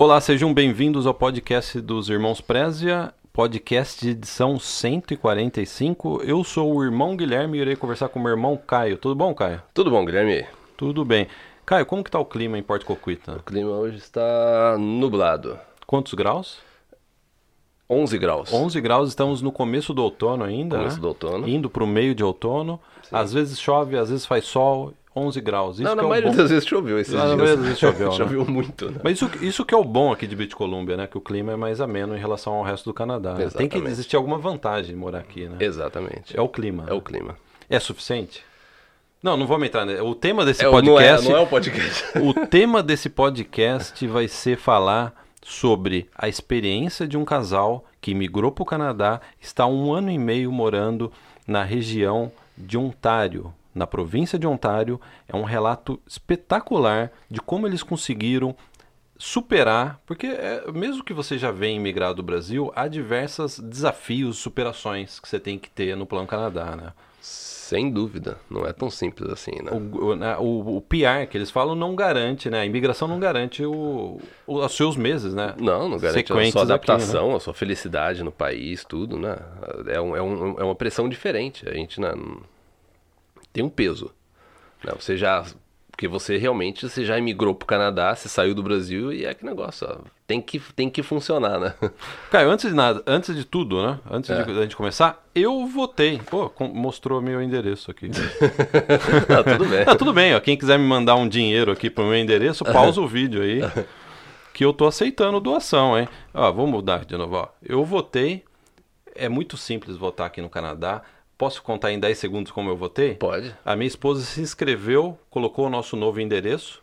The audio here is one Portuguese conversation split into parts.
Olá, sejam bem-vindos ao podcast dos Irmãos Prézia, podcast de edição 145. Eu sou o irmão Guilherme e irei conversar com o meu irmão Caio. Tudo bom, Caio? Tudo bom, Guilherme? Tudo bem. Caio, como que tá o clima em Porto Coquita? O clima hoje está nublado. Quantos graus? 11 graus. 11 graus, estamos no começo do outono ainda, Começo né? do outono. Indo para o meio de outono. Às vezes chove, às vezes faz sol, 11 graus. Isso Não, na é maioria bom. das vezes choveu esses Na dias. maioria das vezes choveu, né? choveu muito, né? Mas isso, isso que é o bom aqui de British Columbia, né? Que o clima é mais ameno em relação ao resto do Canadá. né? Tem que existir alguma vantagem de morar aqui, né? Exatamente. É o clima. É o clima. É suficiente? Não, não vamos entrar. ne- O tema desse É, o- não, é, podcast. não é o podcast. O tema desse podcast vai ser falar sobre a experiência de um casal que migrou para o Canadá, está um ano e meio morando na região de Ontário, na província de Ontário. É um relato espetacular de como eles conseguiram superar, porque é, mesmo que você já venha imigrar do Brasil, há diversos desafios, superações que você tem que ter no plano Canadá, né? Sem dúvida. Não é tão simples assim, né? O, o, né, o- o PR que eles falam não garante, né? A imigração não garante o, o- os seus meses, né? Não, não garante a Sequentes sua aqui, né? adaptação, a sua felicidade no país, tudo, né? É, um- é um- é uma pressão diferente. A gente né, não- tem um peso. né? Você já. Porque você realmente você já emigrou pro Canadá, você saiu do Brasil e é que negócio, ó, tem que, tem que funcionar, né? Caio, antes de nada, antes de tudo, né? Antes É. de a gente começar, eu votei. Pô, mostrou meu endereço aqui. Não, tudo bem. tá tudo bem, ó. Quem quiser me mandar um dinheiro aqui pro meu endereço, pausa o vídeo aí. Que eu tô aceitando doação, hein? Ó, vou mudar de novo, ó. Eu votei. É muito simples votar aqui no Canadá. Posso contar em 10 segundos como eu votei? Pode. A minha esposa se inscreveu, colocou o nosso novo endereço.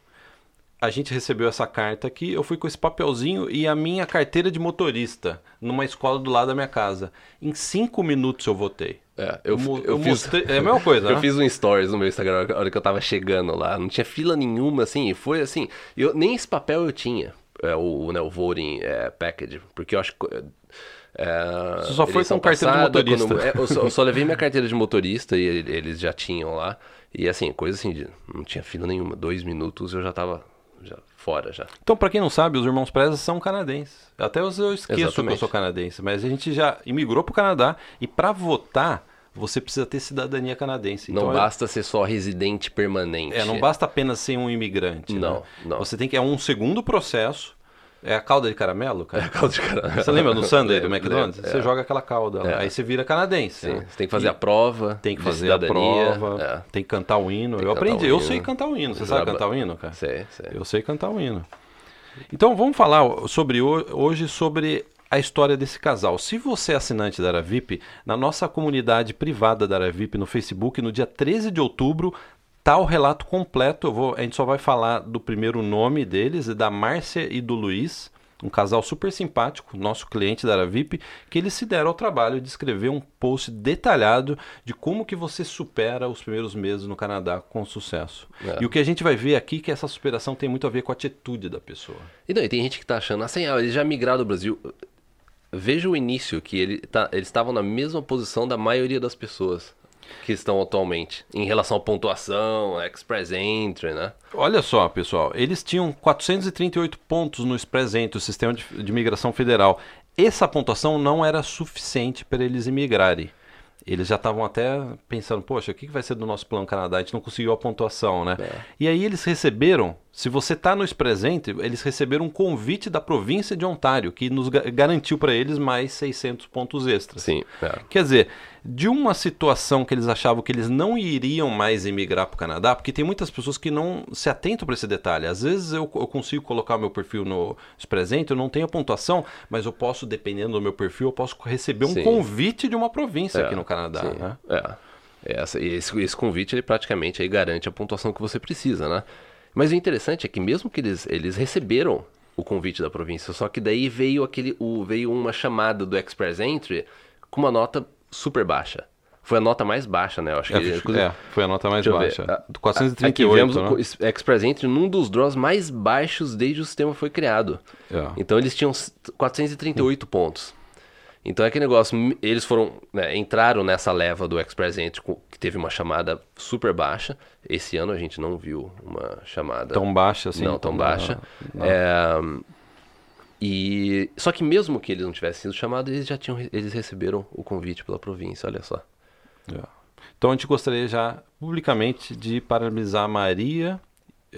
A gente recebeu essa carta aqui, eu fui com esse papelzinho e a minha carteira de motorista numa escola do lado da minha casa. Em cinco minutos eu votei. É, eu, mo- eu, fiz, mostrei- é a mesma coisa, eu né? fiz um stories no meu Instagram na hora que eu tava chegando lá. Não tinha fila nenhuma, assim, e foi assim. Eu, nem esse papel eu tinha, é, o, né, o voting é, package, porque eu acho que. É, Você só foi com carteira de motorista. quando- é, eu, só, eu só levei minha carteira de motorista e ele- eles já tinham lá. E assim, coisa assim, de, não tinha fila nenhuma. Dois minutos eu já tava já, fora já. Então, pra quem não sabe, os irmãos Preza são canadenses. Até eu eu esqueço que eu Exatamente. sou canadense, mas a gente já imigrou pro Canadá e pra votar você precisa ter cidadania canadense. Não Então, é- basta ser só residente permanente. É, não basta apenas ser um imigrante. Não, né? não. Você tem que é um segundo processo. É a calda de caramelo, cara? Caldo de caramelo. Você lembra no Sunday do McDonald's? lembro, Você é. joga aquela calda. É. Aí você vira canadense. Né? você tem que fazer E a prova. Tem que fazer a prova, é. tem que cantar o hino. Eu aprendi, eu hino. sei cantar o hino. Você sabe cantar o hino, cara? Sei, sei. Eu sei cantar o hino. Então vamos falar sobre ho- hoje sobre a história desse casal. Se você é assinante da Aravip, na nossa comunidade privada da Aravip no Facebook, no dia 13 de outubro, tá o relato completo. Eu vou, a gente só vai falar do primeiro nome deles, da Márcia e do Luiz, um casal super simpático, nosso cliente da Aravip, que eles se deram ao trabalho de escrever um post detalhado de como que você supera os primeiros meses no Canadá com sucesso. É. E o que a gente vai ver aqui é que essa superação tem muito a ver com a atitude da pessoa. E não, e tem gente que tá achando assim, ah, eles já migraram do Brasil. Veja o início, que ele tá, eles estavam na mesma posição da maioria das pessoas que estão atualmente. Em relação à pontuação, Express Entry, né? Olha só, pessoal, eles tinham 438 pontos no Express Entry, o sistema de, de imigração federal. Essa pontuação não era suficiente para eles imigrarem. Eles já estavam até pensando, poxa, o que vai ser do nosso plano Canadá? A gente não conseguiu a pontuação, né? E aí eles receberam, se você está no Express Entry, eles receberam um convite da província de Ontário, que nos ga- garantiu para eles mais 600 pontos extras. Sim. é. Quer dizer, de uma situação que eles achavam que eles não iriam mais emigrar para o Canadá, porque tem muitas pessoas que não se atentam para esse detalhe. Às vezes eu, eu consigo colocar o meu perfil no presente, eu não tenho a pontuação, mas eu posso, dependendo do meu perfil, eu posso receber um Sim. convite de uma província É, aqui no Canadá. sim, Né? É. Essa, e esse, esse convite ele praticamente aí garante a pontuação que você precisa, né? Mas o interessante é que mesmo que eles, eles receberam o convite da província, só que daí veio aquele o, veio uma chamada do Express Entry com uma nota super baixa. Foi a nota mais baixa, né? Eu acho que É, é, foi a nota mais ver. baixa. Ah, Do Aqui 438, vemos né? o Express Entry num dos draws mais baixos desde o sistema foi criado. É. Então eles tinham s- 438 pontos. Então é aquele negócio, eles foram, né, entraram nessa leva do Express Entry que teve uma chamada super baixa. Esse ano a gente não viu uma chamada Tão baixa assim? não tão não, baixa. não. É, E só que mesmo que eles não tivessem sido chamados, eles já tinham eles receberam o convite pela província, olha só. É. Então a gente gostaria já publicamente de parabenizar a Maria,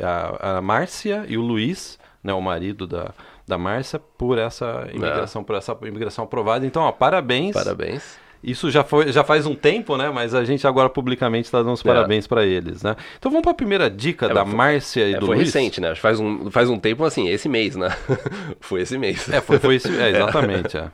a, a Márcia e o Luiz, né, o marido da, da Márcia, por essa imigração, é. por essa imigração aprovada. Então, ó, parabéns. Parabéns. Isso já, foi, já faz um tempo, né? Mas a gente agora publicamente está dando os é. parabéns para eles, né? Então vamos para a primeira dica é, da Márcia e é, do foi Luiz. recente, né? Faz um, faz um tempo, assim, esse mês, né? foi esse mês. É, foi, foi esse, é, exatamente. É.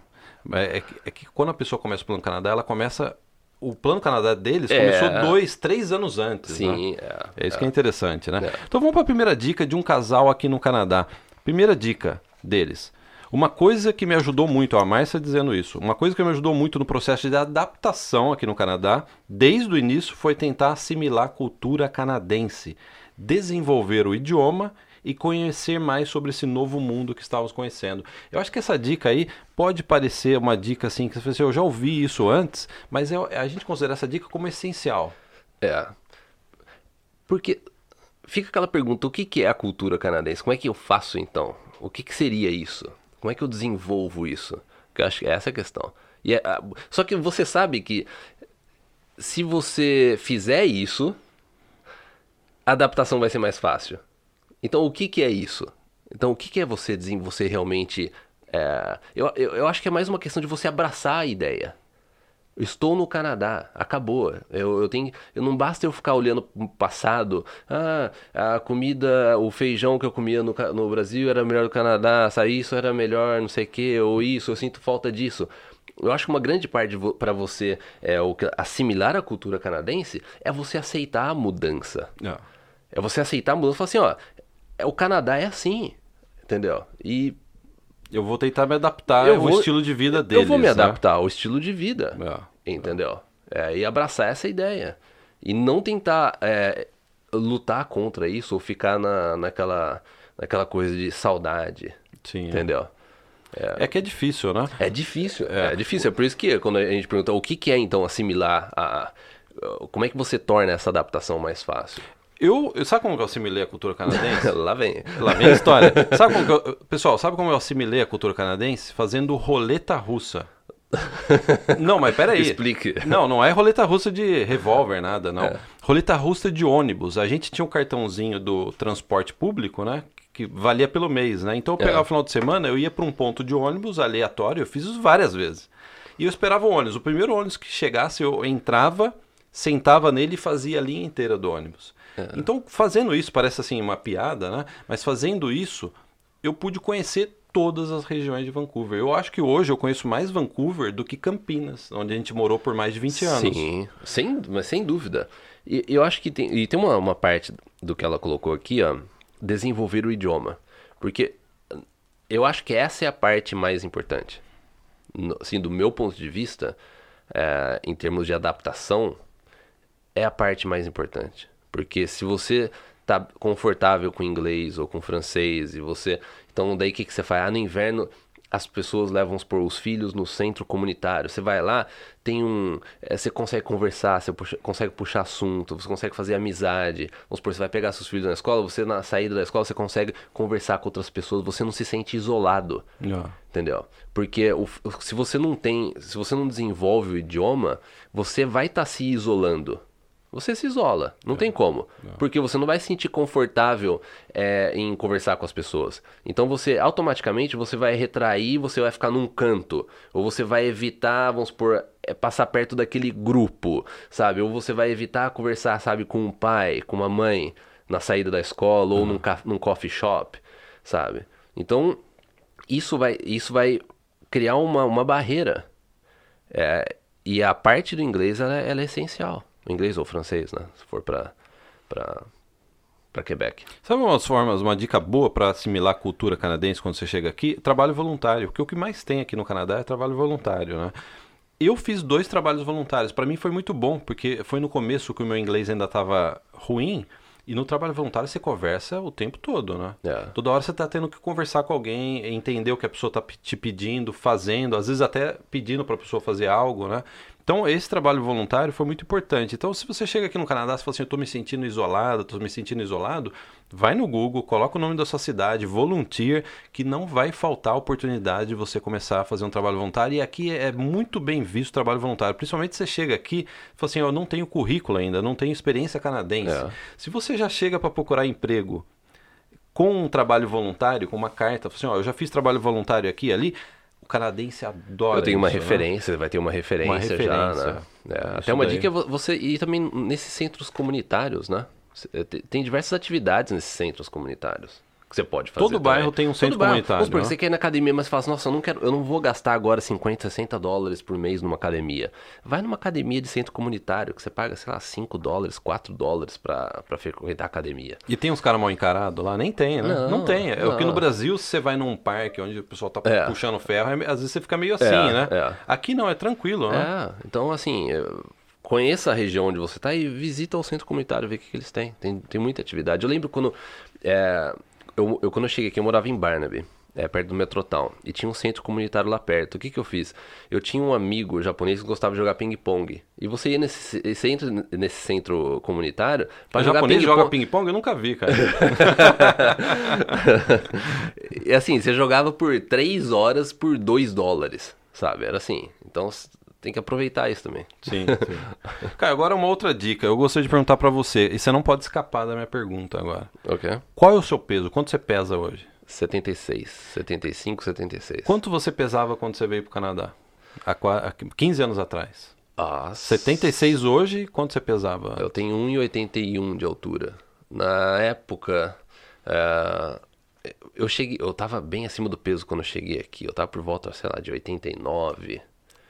É, que, é que quando a pessoa começa o Plano Canadá, ela começa o Plano Canadá deles é. começou dois, três anos antes. Sim, né? é, é isso é. que é interessante, né? É. Então vamos para a primeira dica de um casal aqui no Canadá. Primeira dica deles. Uma coisa que me ajudou muito, a Márcia dizendo isso, uma coisa que me ajudou muito no processo de adaptação aqui no Canadá, desde o início, foi tentar assimilar a cultura canadense, desenvolver o idioma e conhecer mais sobre esse novo mundo que estávamos conhecendo. Eu acho que essa dica aí pode parecer uma dica assim, que você assim, eu já ouvi isso antes, mas a gente considera essa dica como essencial. É. Porque fica aquela pergunta, o que é a cultura canadense? Como é que eu faço então? O que, que seria isso? Como é que eu desenvolvo isso? Eu acho que é essa a questão. E é, só que você sabe que se você fizer isso, a adaptação vai ser mais fácil. Então, o que, que é isso? Então, o que, que é você, você realmente. É, eu, eu, eu acho que é mais uma questão de você abraçar a ideia. Estou no Canadá, acabou. Eu, eu tenho, eu não basta eu ficar olhando o passado. Ah, a comida, o feijão que eu comia no, no Brasil era melhor do Canadá. Isso era melhor, não sei o que, ou isso. Eu sinto falta disso. Eu acho que uma grande parte para você é o assimilar a cultura canadense é você aceitar a mudança. É, é você aceitar a mudança. Falar assim, ó, é, o Canadá é assim, entendeu? E eu vou tentar me adaptar ao vou, estilo de vida deles. Eu vou me né? adaptar ao estilo de vida. É. Entendeu? É, e abraçar essa ideia. E não tentar é, lutar contra isso ou ficar na, naquela, naquela coisa de saudade. Sim. É. Entendeu? É, é que é difícil, né? É difícil. É, é difícil. É por isso que quando a gente pergunta o que, que é então assimilar a. Como é que você torna essa adaptação mais fácil? Eu, sabe como eu assimilei a cultura canadense? Lá vem. Lá vem a história. sabe como eu, pessoal, sabe como eu assimilei a cultura canadense? Fazendo roleta russa. Não, mas peraí. Explique. Não, não é roleta russa de revólver, nada, não. É. Roleta russa de ônibus. A gente tinha um cartãozinho do transporte público, né? Que valia pelo mês, né? Então eu pegava é. o final de semana, eu ia para um ponto de ônibus aleatório, eu fiz isso várias vezes. E eu esperava o ônibus. O primeiro ônibus que chegasse, eu entrava, sentava nele e fazia a linha inteira do ônibus. É. Então, fazendo isso, parece assim uma piada, né? Mas fazendo isso, eu pude conhecer todas as regiões de Vancouver. Eu acho que hoje eu conheço mais Vancouver do que Campinas, onde a gente morou por mais de 20 anos. Sim, sem, mas sem dúvida. E eu acho que tem, e tem uma, uma parte do que ela colocou aqui, ó, desenvolver o idioma. Porque eu acho que essa é a parte mais importante. No, assim, do meu ponto de vista, é, em termos de adaptação, é a parte mais importante. Porque se você tá confortável com inglês ou com francês e você. Então, daí o que, que você faz? Ah, no inverno as pessoas levam por os filhos no centro comunitário. Você vai lá, tem um. É, você consegue conversar, você puxa, consegue puxar assunto, você consegue fazer amizade. Vamos supor, você vai pegar seus filhos na escola, você na saída da escola você consegue conversar com outras pessoas, você não se sente isolado. Não. Entendeu? Porque o, se você não tem. Se você não desenvolve o idioma, você vai estar tá se isolando você se isola. Não é. tem como. Não. Porque você não vai se sentir confortável é, em conversar com as pessoas. Então você automaticamente você vai retrair, você vai ficar num canto. Ou você vai evitar, vamos supor, é, passar perto daquele grupo, sabe? Ou você vai evitar conversar, sabe, com um pai, com uma mãe, na saída da escola, uhum. ou num, num coffee shop, sabe? Então, isso vai, isso vai criar uma, uma barreira. É, e a parte do inglês ela, ela é essencial inglês ou francês, né? Se for para para Quebec. Sabe umas formas, uma dica boa para assimilar a cultura canadense quando você chega aqui? Trabalho voluntário, porque o que mais tem aqui no Canadá é trabalho voluntário, né? Eu fiz dois trabalhos voluntários. Para mim foi muito bom, porque foi no começo que o meu inglês ainda estava ruim. E no trabalho voluntário você conversa o tempo todo, né? É. Toda hora você está tendo que conversar com alguém, entender o que a pessoa está te pedindo, fazendo, às vezes até pedindo para a pessoa fazer algo, né? Então, esse trabalho voluntário foi muito importante. Então, se você chega aqui no Canadá e fala assim, eu estou me sentindo isolado, estou me sentindo isolado, vai no Google, coloca o nome da sua cidade, volunteer, que não vai faltar a oportunidade de você começar a fazer um trabalho voluntário. E aqui é muito bem visto o trabalho voluntário. Principalmente se você chega aqui e fala assim, eu não tenho currículo ainda, não tenho experiência canadense. É. Se você já chega para procurar emprego com um trabalho voluntário, com uma carta, assim, ó, eu já fiz trabalho voluntário aqui e ali, o canadense adora. Eu tenho uma isso, né? referência, né? vai ter uma referência, uma referência já, né? É, até uma daí. dica é você ir também nesses centros comunitários, né? Tem diversas atividades nesses centros comunitários que você pode fazer. Todo também. bairro tem um centro Todo comunitário. Bairro, né? você quer ir na academia, mas fala assim, nossa, eu não, quero, eu não vou gastar agora 50, 60 dólares por mês numa academia. Vai numa academia de centro comunitário, que você paga, sei lá, 5 dólares, 4 dólares pra, pra frequentar a academia. E tem uns caras mal encarados lá? Nem tem, né? Não, não tem. É o que no Brasil, se você vai num parque onde o pessoal tá é. puxando ferro, é, às vezes você fica meio assim, é, né? É. Aqui não, é tranquilo, né? É, então assim... Eu conheça a região onde você está e visita o centro comunitário, ver o que, que eles têm. Tem, tem muita atividade. Eu lembro quando é, eu, eu, quando eu cheguei aqui, eu morava em Barnaby, é, perto do Metrotown, e tinha um centro comunitário lá perto. O que, que eu fiz? Eu tinha um amigo japonês que gostava de jogar ping-pong. E você ia nesse, você entra nesse centro comunitário para jogar japonês ping joga ping-pong? Eu nunca vi, cara. e assim, você jogava por 3 horas por 2 dólares, sabe? Era assim. Então tem que aproveitar isso também. Sim, sim. Cara, agora uma outra dica. Eu gostaria de perguntar para você, e você não pode escapar da minha pergunta agora. Ok. Qual é o seu peso? Quanto você pesa hoje? 76, 75, 76. Quanto você pesava quando você veio pro Canadá? Há 15 anos atrás. Ah, 76 hoje, quanto você pesava? Eu tenho 1,81 de altura. Na época, uh, eu cheguei, eu tava bem acima do peso quando eu cheguei aqui. Eu tava por volta, sei lá, de 89.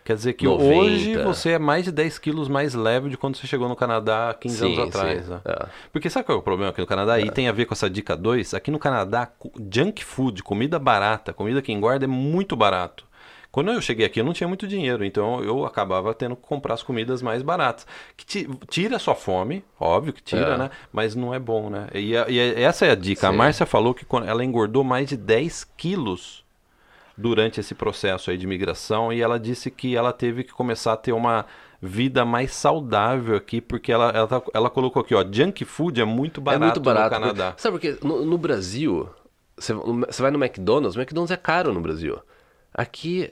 Quer dizer que 90. hoje você é mais de 10 quilos mais leve de quando você chegou no Canadá 15 sim, anos atrás. Né? É. Porque sabe qual é o problema aqui no Canadá? É. E tem a ver com essa dica 2. Aqui no Canadá, junk food, comida barata, comida que engorda é muito barato. Quando eu cheguei aqui, eu não tinha muito dinheiro, então eu acabava tendo que comprar as comidas mais baratas. Que tira a sua fome, óbvio que tira, é. né? Mas não é bom, né? E, e essa é a dica. Sim. A Márcia falou que ela engordou mais de 10 quilos durante esse processo aí de migração e ela disse que ela teve que começar a ter uma vida mais saudável aqui, porque ela, ela, tá, ela colocou aqui, ó, junk food é muito barato, é muito barato no Canadá. Porque, sabe porque no, no Brasil, você, você vai no McDonald's, o McDonald's é caro no Brasil. Aqui,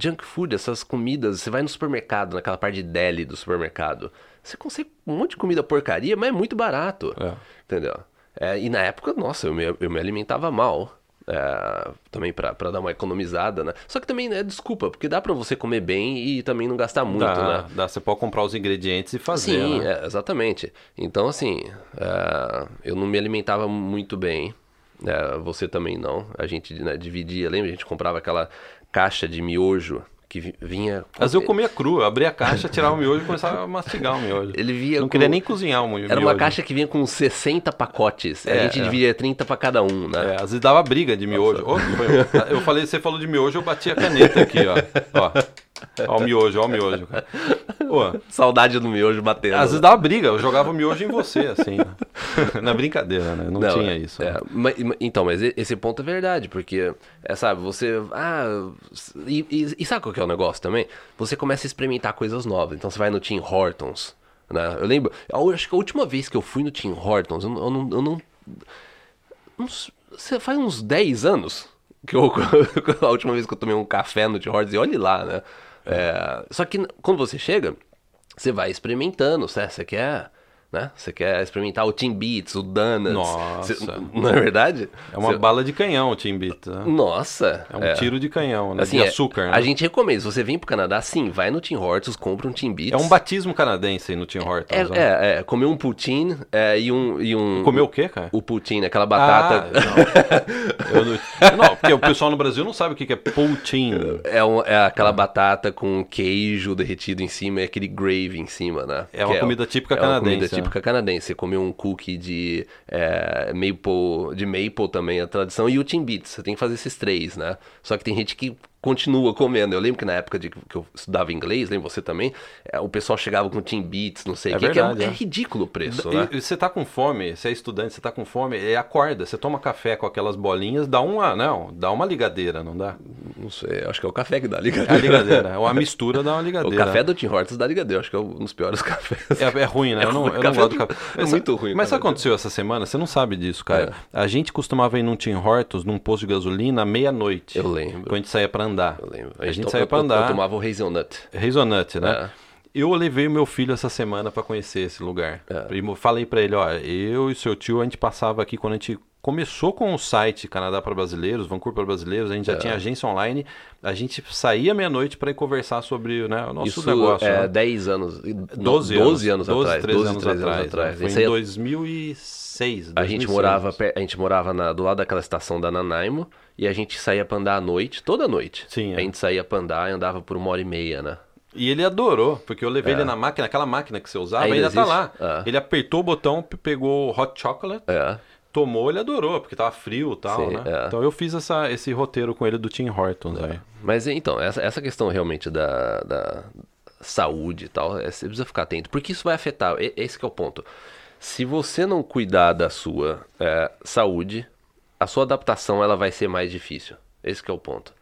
junk food, essas comidas, você vai no supermercado, naquela parte de deli do supermercado, você consegue um monte de comida porcaria, mas é muito barato, é. entendeu? É, e na época, nossa, eu me, eu me alimentava mal. É, também para dar uma economizada, né? Só que também é desculpa, porque dá para você comer bem e também não gastar muito, dá, né? Dá, você pode comprar os ingredientes e fazer. Sim, né? é, exatamente. Então, assim, é, eu não me alimentava muito bem. É, você também não. A gente né, dividia, lembra? A gente comprava aquela caixa de miojo que vinha. Mas eu comia cru, eu abria a caixa, tirava o miojo e começava a mastigar o miojo. Ele vinha Não com... queria nem cozinhar o miojo. Era uma caixa que vinha com 60 pacotes. É, a gente é. dividia 30 para cada um, né? É, às vezes dava briga de miojo. Oh, eu falei, você falou de miojo, eu bati a caneta aqui, ó. ó. Ó o miojo, ó o miojo, cara. Pô, Saudade do miojo batendo. Às vezes dava briga, eu jogava o miojo em você, assim. Na brincadeira, né? Não, Não tinha é, isso. É. Mas, então, mas esse ponto é verdade, porque, é, sabe, você. Ah. E, e, e sabe qual que é o negócio também? Você começa a experimentar coisas novas. Então você vai no Tim Hortons. Né? Eu lembro, eu acho que a última vez que eu fui no Tim Hortons, eu, eu não. Eu não uns, faz uns 10 anos que eu, a última vez que eu tomei um café no Tim Hortons, e olhe lá, né? É, só que quando você chega, você vai experimentando, certo? Você quer né? Você quer experimentar o Team Beats, o Donuts. Nossa. Você, não é verdade? É uma bala de canhão o Team Beats. Né? Nossa. É um é. tiro de canhão, né? Assim, de é, açúcar. É, né? A gente recomenda. Se você vem pro Canadá, sim, vai no Tim Hortons, compra um Team Beats. É um batismo canadense no Tim Hortons. É, né? é, é, comer um poutine é, e um... E um comer o quê, cara? O poutine, aquela batata... Ah, não. não. não, porque o pessoal no Brasil não sabe o que é poutine. É, um, é aquela batata com queijo derretido em cima e aquele gravy em cima, né? É uma comida típica canadense. É comida típica canadense comer um cookie de é, maple, de maple também, a tradição, e o Timbits. Você tem que fazer esses três, né? Só que tem gente que continua comendo. Eu lembro que na época de que eu estudava inglês, lembra você também, é, o pessoal chegava com Timbits, não sei o é que, verdade, que é, é, ridículo o preço, e, né? E você tá com fome, você é estudante, você tá com fome, é acorda, você toma café com aquelas bolinhas, dá uma, não, dá uma ligadeira, não dá? Não sei, acho que é o café que dá É a ligadeira. ligadeira. Ou a mistura dá uma O ligadeira. café do Tim Hortons dá ligadeira, acho que é um dos piores cafés. É, é ruim, né? É eu não, eu não café gosto do do- café. é muito ruim o Mas sabe o que aconteceu essa semana? Você não sabe disso, cara. É. A gente costumava ir num Tim Hortons, num posto de gasolina, à meia-noite. Eu lembro. Quando a gente saía pra andar. Eu lembro. A gente eu- pra eu- andar. Eu tomava o Hazelnut. Hazelnut, né? É. Eu levei o meu filho essa semana pra conhecer esse lugar. É. Falei pra ele, ó, eu e seu tio, a gente passava aqui quando a gente começou com o site Canadá para Brasileiros, Vancouver para Brasileiros, a gente já É. tinha agência online, a gente saía meia-noite pra ir conversar sobre né, o nosso Isso negócio. é né? 10 anos. 12 anos, 12 anos 12, atrás. 13 12, anos 13 atrás. né? A Foi gente, em saía- 2006. A, gente 2006. morava, a gente morava na- do lado daquela estação da Nanaimo e a gente saía pra andar à noite, toda noite. Sim, é. A gente saía pra andar e andava por uma hora e meia, né? E ele adorou, porque eu levei ele na máquina, aquela máquina que você usava, Ainda ainda, tá lá. Ah. Ele apertou o botão, pe- pegou hot chocolate, É. tomou, ele adorou, porque tava frio e tal, Sim, né? é. Então eu fiz essa, esse roteiro com ele do Tim Hortons aí. Mas então, essa, essa questão realmente da, da saúde e tal, é, você precisa ficar atento, porque isso vai afetar, esse que é o ponto. Se você não cuidar da sua é, saúde, a sua adaptação ela vai ser mais difícil. Esse é o ponto.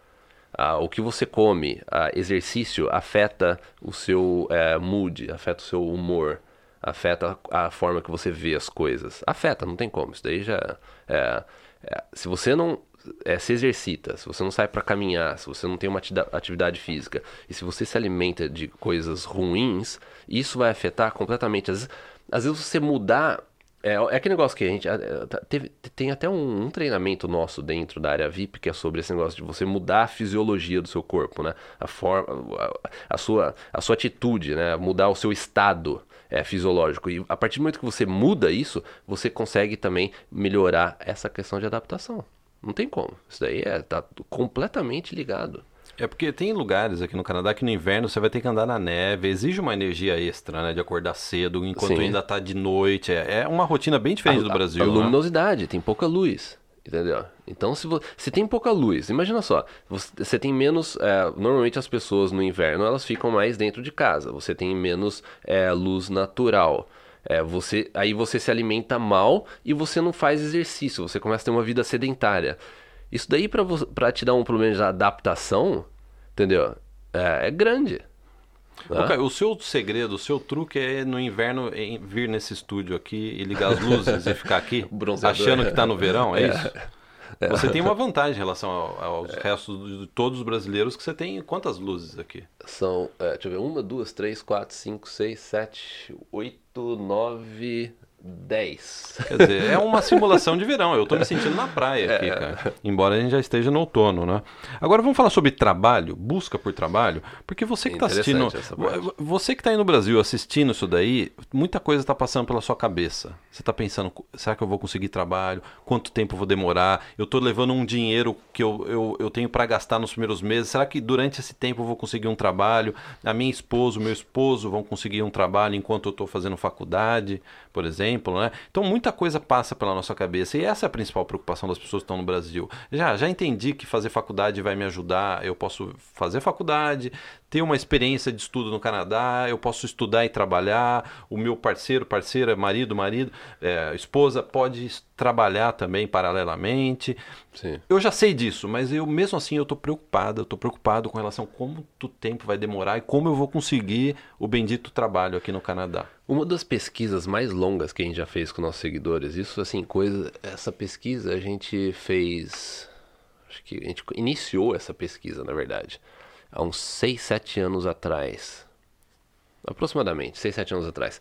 Ah, o que você come, ah, exercício, afeta o seu é, mood, afeta o seu humor, afeta a, forma que você vê as coisas. Afeta, não tem como. Isso daí já. é- é- se você não é, se exercita, se você não sai para caminhar, se você não tem uma atividade física e se você se alimenta de coisas ruins, isso vai afetar completamente. Às vezes, às vezes você mudar. É, é aquele negócio que a gente. é, tá- teve- tem até um, um treinamento nosso dentro da área VIP que é sobre esse negócio de você mudar a fisiologia do seu corpo, né? A forma. A, a sua, a sua atitude, né? Mudar o seu estado é, fisiológico. E a partir do momento que você muda isso, você consegue também melhorar essa questão de adaptação. Não tem como. Isso daí é, tá completamente ligado. É porque tem lugares aqui no Canadá que no inverno você vai ter que andar na neve, exige uma energia extra, né? De acordar cedo, enquanto Sim. ainda tá de noite. É, é uma rotina bem diferente do a, Brasil. A né? luminosidade, tem pouca luz. Entendeu? Então, se, vo- se tem pouca luz, imagina só, você, você tem menos. é, normalmente as pessoas no inverno elas ficam mais dentro de casa, você tem menos é, luz natural. É, você, aí você se alimenta mal e você não faz exercício, você começa a ter uma vida sedentária. Isso daí pra te dar um problema de adaptação, entendeu? É, é grande. né? Caio, o seu segredo, o seu truque é no inverno em- vir nesse estúdio aqui e ligar as luzes e ficar aqui achando que tá no verão, é, É. isso? Você tem uma vantagem em relação ao- aos restos de todos os brasileiros que você tem quantas luzes aqui? São, é, deixa eu ver, uma, duas, três, quatro, cinco, seis, sete, oito, nove, dez. Quer dizer, é uma simulação de verão. Eu tô me sentindo na praia É. aqui, cara. Embora a gente já esteja no outono, né? Agora vamos falar sobre trabalho, busca por trabalho, porque você que tá assistindo, você que tá aí no Brasil assistindo isso daí, muita coisa tá passando pela sua cabeça. Você tá pensando, será que eu vou conseguir trabalho? Quanto tempo eu vou demorar? Eu tô levando um dinheiro que eu, eu, eu tenho para gastar nos primeiros meses. Será que durante esse tempo eu vou conseguir um trabalho? A minha esposa, o meu esposo vão conseguir um trabalho enquanto eu tô fazendo faculdade, por exemplo, né? Então muita coisa passa pela nossa cabeça e essa é a principal preocupação das pessoas que estão no Brasil. Já, já entendi que fazer faculdade vai me ajudar, eu posso fazer faculdade, ter uma experiência de estudo no Canadá, eu posso estudar e trabalhar, o meu parceiro, parceira, marido, marido, é, esposa pode trabalhar também paralelamente. Sim. Eu já sei disso, mas eu mesmo assim eu tô preocupado, eu tô preocupado com relação a quanto tempo vai demorar e como eu vou conseguir o bendito trabalho aqui no Canadá. Uma das pesquisas mais longas que a gente já fez com nossos seguidores, isso assim, coisa, essa pesquisa a gente fez, acho que a gente iniciou essa pesquisa, na verdade, há uns 6, 7 anos atrás. Aproximadamente, 6, 7 anos atrás.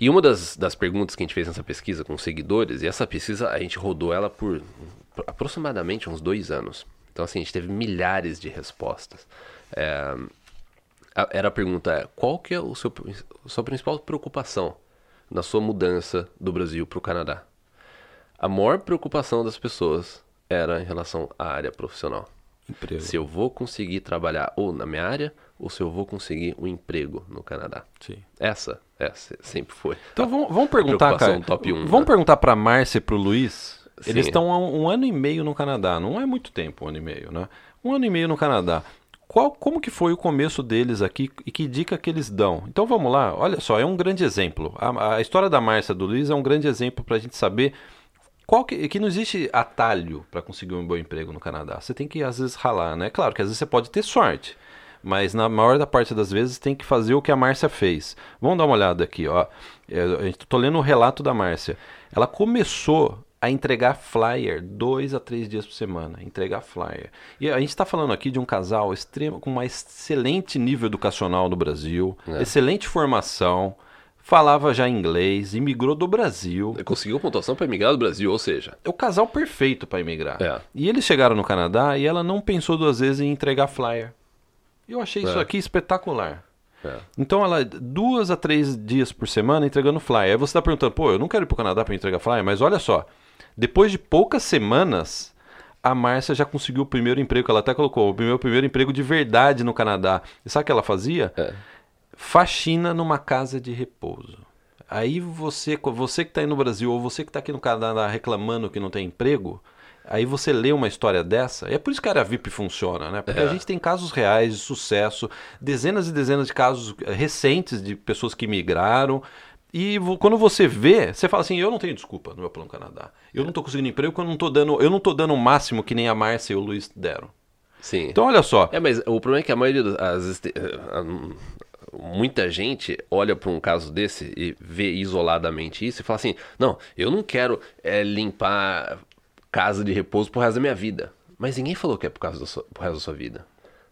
E uma das, das perguntas que a gente fez nessa pesquisa com seguidores, e essa pesquisa a gente rodou ela por aproximadamente uns dois anos. Então, assim, a gente teve milhares de respostas. É, a- era a pergunta qual que é o seu, a sua principal preocupação na sua mudança do Brasil para o Canadá? A maior preocupação das pessoas era em relação à área profissional. Emprego. Se eu vou conseguir trabalhar ou na minha área, ou se eu vou conseguir um emprego no Canadá. Sim. Essa, essa sempre foi. Então vamos, vamos perguntar, cara. top um, vamos né? perguntar para Márcia e para o Luiz. Sim. Eles estão há um, ano e meio no Canadá. Não é muito tempo, um ano e meio, né? Um ano e meio no Canadá. Qual, como que foi o começo deles aqui e que dica que eles dão? Então vamos lá. Olha só, é um grande exemplo. A, a história da Márcia do Luiz é um grande exemplo para a gente saber qual que, que não existe atalho para conseguir um bom emprego no Canadá. Você tem que às vezes ralar, né? Claro que às vezes você pode ter sorte, mas na maior da parte das vezes tem que fazer o que a Márcia fez. Vamos dar uma olhada aqui, ó. Eu tô lendo o relato da Márcia. Ela começou a entregar flyer dois a três dias por semana, entregar flyer. E a gente está falando aqui de um casal extremo com um excelente nível educacional no Brasil, é. excelente formação, falava já inglês, imigrou do Brasil. Conseguiu pontuação para emigrar do Brasil, ou seja, é o casal perfeito para emigrar. É. E eles chegaram no Canadá e ela não pensou duas vezes em entregar flyer. Eu achei é. isso aqui espetacular. É. Então ela duas a três dias por semana entregando flyer. Aí você está perguntando, pô, eu não quero ir para o Canadá para entregar flyer, mas olha só, depois de poucas semanas, a Márcia já conseguiu o primeiro emprego, que ela até colocou, o meu primeiro emprego de verdade no Canadá. E sabe o que ela fazia? É. Faxina numa casa de repouso. Aí você, você que está aí no Brasil, ou você que está aqui no Canadá reclamando que não tem emprego, Aí você lê uma história dessa, é por isso que a área VIP funciona, né? Porque é. a gente tem casos reais de sucesso, dezenas e dezenas de casos eh, recentes de pessoas que migraram. E quando você vê, você fala assim, eu não tenho desculpa no meu plano Canadá. Eu não estou conseguindo emprego porque eu não estou dando, eu não tô dando o máximo que nem a Márcia e o Luiz deram. Sim. Então olha só. É, mas o problema é que a maioria das eh, muita gente olha para um caso desse e vê isoladamente isso e fala assim: não, eu não quero é, limpar casa de repouso pro resto da minha vida. Mas ninguém falou que é por causa do pro resto da sua vida.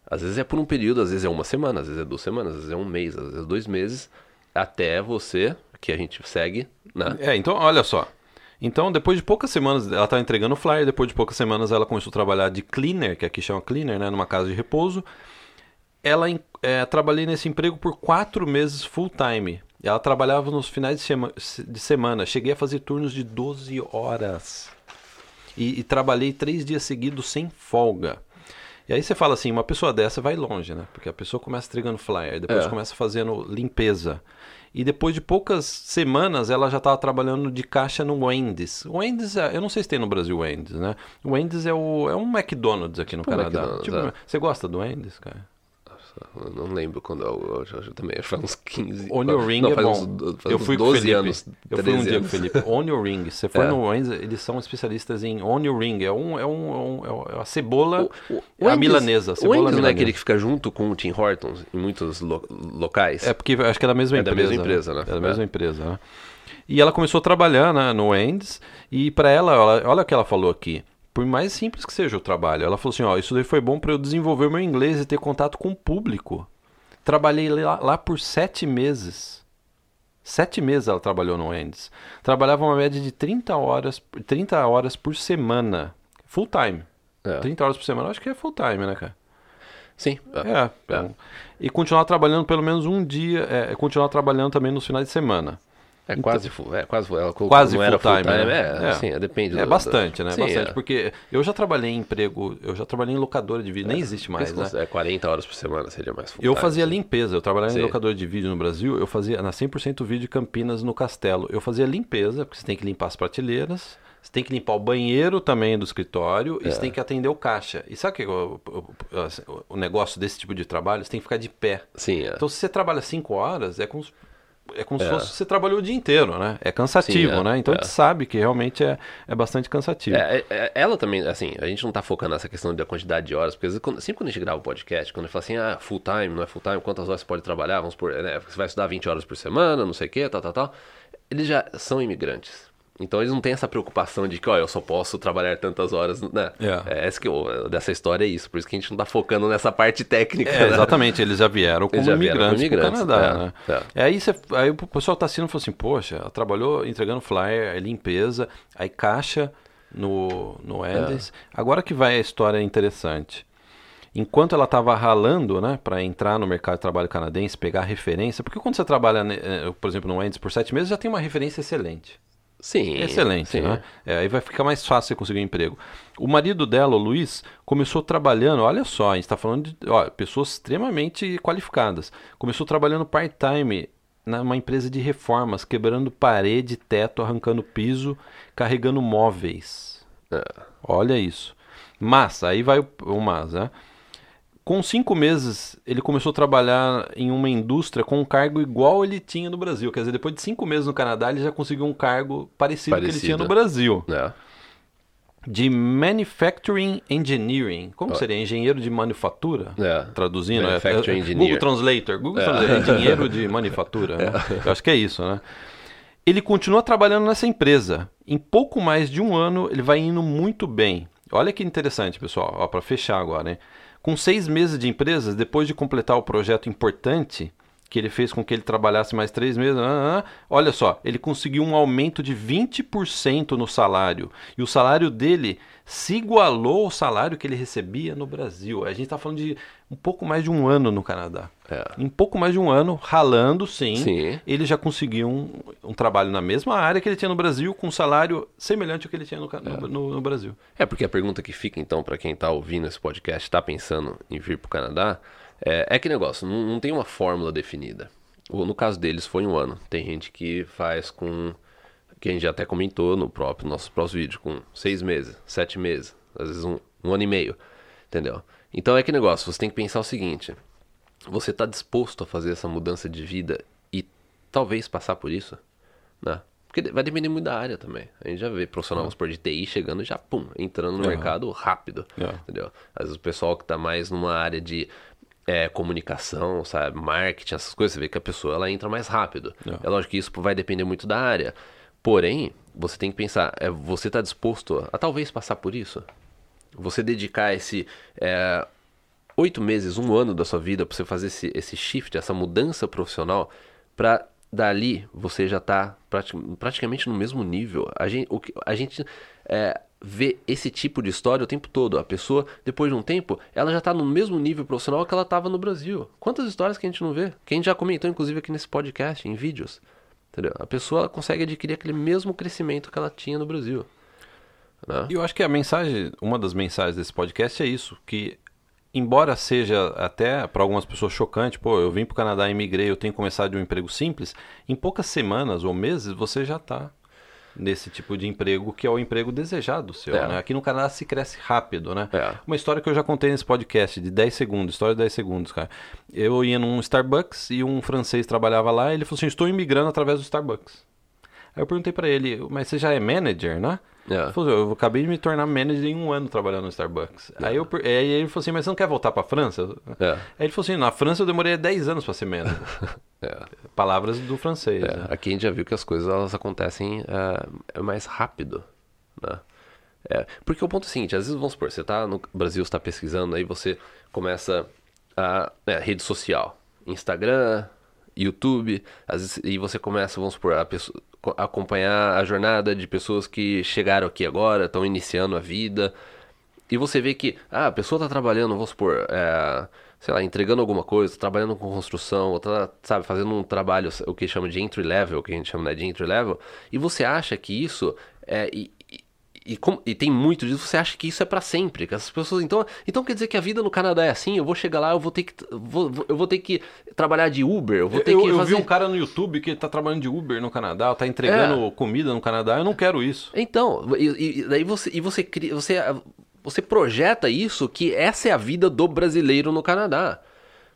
Às vezes é por um período, às vezes é uma semana, às vezes é duas semanas, às vezes é um mês, às vezes é dois meses, até você, que a gente segue, né? É, então olha só. Então, depois de poucas semanas, ela estava entregando flyer, depois de poucas semanas ela começou a trabalhar de cleaner, que aqui chama cleaner, né, numa casa de repouso. Ela é, trabalhei nesse emprego por quatro meses full time. Ela trabalhava nos finais de, sema de semana. Cheguei a fazer turnos de 12 horas e, e trabalhei três dias seguidos sem folga. E aí você fala assim, uma pessoa dessa vai longe, né? Porque a pessoa começa entregando flyer, depois é. começa fazendo limpeza. E depois de poucas semanas ela já estava trabalhando de caixa no Wendy's. O Wendy's, é, eu não sei se tem no Brasil Wendy's, né? O Wendy's é, o, é um McDonald's aqui no tipo Canadá. Tipo, é. Você gosta do Wendy's, cara? Eu não lembro quando eu, eu, eu também faz uns 15 Onion Ring não, é bom. Uns, eu fui 12 Felipe, anos. Eu fui um dia com o Felipe. Onion Ring. Você foi é. no Wendy's, eles são especialistas em Onion Ring. É um é um, é, é a cebola o, o, a milanesa. A cebola o não é aquele que fica junto com o Tim Hortons em muitos lo, locais? É porque acho que é da mesma é empresa. Da mesma empresa, né? É da mesma é. empresa, né? E ela começou a trabalhar né, no Wendy's e para ela, ela, olha o que ela falou aqui por mais simples que seja o trabalho. Ela falou assim: ó, isso daí foi bom para eu desenvolver o meu inglês e ter contato com o público. Trabalhei lá, lá por sete meses. Sete meses ela trabalhou no Wendy's. Trabalhava uma média de 30 horas, 30 horas por semana. Full time. É. 30 horas por semana, acho que é full time, né, cara? Sim. É. é. é. E continuar trabalhando pelo menos um dia, é, continuar trabalhando também nos finais de semana. É então, quase full, é quase ela colocou, quase full, time, time né? é, é, assim, é, depende. É do, bastante, né? Sim, bastante, é. porque eu já trabalhei em emprego, eu já trabalhei em locadora de vídeo, nem existe mais, né? É 40 horas por semana seria mais full Eu time, fazia limpeza, eu trabalhava sim. em locadora de vídeo no Brasil, eu fazia na 100% vídeo Campinas no Castelo. Eu fazia limpeza, porque você tem que limpar as prateleiras, você tem que limpar o banheiro também do escritório e você tem que atender o caixa. E sabe que o, o, assim, o, negócio desse tipo de trabalho? Você tem que ficar de pé. Sim, Então se você trabalha 5 horas, é como é como é. se fosse você trabalhou o dia inteiro, né? É cansativo, Sim, é, né? Então é. a gente sabe que realmente é, é bastante cansativo. É, é, é, ela também, assim, a gente não tá focando nessa questão da quantidade de horas, porque sempre assim, quando a gente grava o podcast, quando a gente fala assim, ah, full time, não é full time, quantas horas você pode trabalhar, vamos por, né? Você vai estudar 20 horas por semana, não sei o quê, tal, tal, tal. Eles já são imigrantes. Então eles não têm essa preocupação de que, ó, eu só posso trabalhar tantas horas, né? É. é esse que eu, dessa história é isso, por isso que a gente não tá focando nessa parte técnica. É, né? Exatamente, eles já vieram como já imigrantes, imigrantes pro Canadá, é, né? É. Aí, você, aí o pessoal tá assistindo e falou assim, poxa, ela trabalhou entregando flyer, limpeza, aí caixa no, no Endes. É. Agora que vai a história interessante. Enquanto ela estava ralando, né, para entrar no mercado de trabalho canadense, pegar referência, porque quando você trabalha, né, eh, por exemplo, no Endes por sete meses, já tem uma referência excelente. Sim. Excelente, sim. né? É, aí vai ficar mais fácil você conseguir um emprego. O marido dela, o Luiz, começou trabalhando, olha só, a gente está falando de ó, pessoas extremamente qualificadas. Começou trabalhando part-time numa empresa de reformas, quebrando parede, teto, arrancando piso, carregando móveis. É. Olha isso. Mas, aí vai o, o mas, né? Com cinco meses, ele começou a trabalhar em uma indústria com um cargo igual ele tinha no Brasil. Quer dizer, depois de cinco meses no Canadá, ele já conseguiu um cargo parecido, parecido. que ele tinha no Brasil. É. de Manufacturing Engineering. Como seria? Engenheiro de manufatura? É. Traduzindo. é- Manufacturing é- Engineer. Google Translator. Google Translator. Engenheiro de manufatura. né? Eu acho que é isso, né? Ele continua trabalhando nessa empresa. Em pouco mais de um ano, ele vai indo muito bem. Olha que interessante, pessoal. Para fechar agora, hein? Com seis meses de empresa, depois de completar o projeto importante, que ele fez com que ele trabalhasse mais três meses, ah, ah, olha só, ele conseguiu um aumento de 20% no salário. E o salário dele se igualou ao salário que ele recebia no Brasil. A gente está falando de um pouco mais de um ano no Canadá. É. Em pouco mais de um ano, ralando, sim, Sim. ele já conseguiu um, um trabalho na mesma área que ele tinha no Brasil, com um salário semelhante ao que ele tinha no, no- no- no Brasil. É, porque a pergunta que fica, então, pra quem tá ouvindo esse podcast, tá pensando em vir pro Canadá, é, é que negócio, não, não tem uma fórmula definida. O- No caso deles foi um ano. Tem gente que faz com, que a gente já até comentou no próprio nosso próximo vídeo, com seis meses, sete meses, às vezes um, um ano e meio, entendeu? Então é que negócio, você tem que pensar o seguinte, você tá disposto a fazer essa mudança de vida e talvez passar por isso, né? Porque vai depender muito da área também. A gente já vê profissional, vamos supor, de TI chegando e já, pum, entrando no Aham. mercado rápido, É. entendeu? Às vezes o pessoal que tá mais numa área de é, comunicação, sabe, marketing, essas coisas, você vê que a pessoa ela entra mais rápido. É. É lógico que isso vai depender muito da área. Porém, você tem que pensar, é, você tá disposto a, a talvez passar por isso? Você dedicar esse é, oito meses, um ano da sua vida para você fazer esse, esse shift, essa mudança profissional, para dali você já tá prati- praticamente no mesmo nível. A gente, o a gente é, vê esse tipo de história o tempo todo. A pessoa, depois de um tempo, ela já tá no mesmo nível profissional que ela estava no Brasil. Quantas histórias que a gente não vê? Que a gente já comentou, inclusive, aqui nesse podcast, em vídeos. Entendeu? A pessoa consegue adquirir aquele mesmo crescimento que ela tinha no Brasil. Né? Eu acho que a mensagem, uma das mensagens desse podcast é isso, que embora seja até para algumas pessoas chocante, pô, eu vim para o Canadá, imigrei, eu tenho começado de um emprego simples, em poucas semanas ou meses você já está nesse tipo de emprego que é o emprego desejado seu, É. né? Aqui no Canadá se cresce rápido, né? É. Uma história que eu já contei nesse podcast de 10 segundos, história de 10 segundos, cara. Eu ia num Starbucks e um francês trabalhava lá, e ele falou assim: "Estou imigrando através do Starbucks". Aí eu perguntei para ele: "Mas você já é manager, né?" É. Ele falou, eu acabei de me tornar manager em um ano trabalhando no Starbucks. Aí, eu, aí ele falou assim, mas você não quer voltar pra França? É. Aí ele falou assim, na França eu demorei 10 anos pra ser manager. É. Palavras do francês. É, né? aqui a gente já viu que as coisas elas acontecem é, mais rápido, né? É, porque o ponto é o seguinte, às vezes vamos supor, você tá no Brasil, você tá pesquisando, aí você começa a né, rede social, Instagram, YouTube, e você começa, vamos supor, a pessoa- co- acompanhar a jornada de pessoas que chegaram aqui agora, estão iniciando a vida, e você vê que ah, a pessoa tá trabalhando, vamos supor, é, sei lá, entregando alguma coisa, trabalhando com construção, ou tá, sabe, fazendo um trabalho, o que chama de entry level, que a gente chama né, de entry level, e você acha que isso é. E, e- e, tem muito disso, você acha que isso é pra sempre, que essas pessoas. Então, então quer dizer que a vida no Canadá é assim? Eu vou chegar lá, eu vou ter que. Vou, eu vou ter que trabalhar de Uber, eu vou ter eu, que eu fazer. vi um cara no YouTube que tá trabalhando de Uber no Canadá, tá entregando comida no Canadá, eu não quero isso. Então, e, e daí você, e você cria, você, você projeta isso que essa é a vida do brasileiro no Canadá.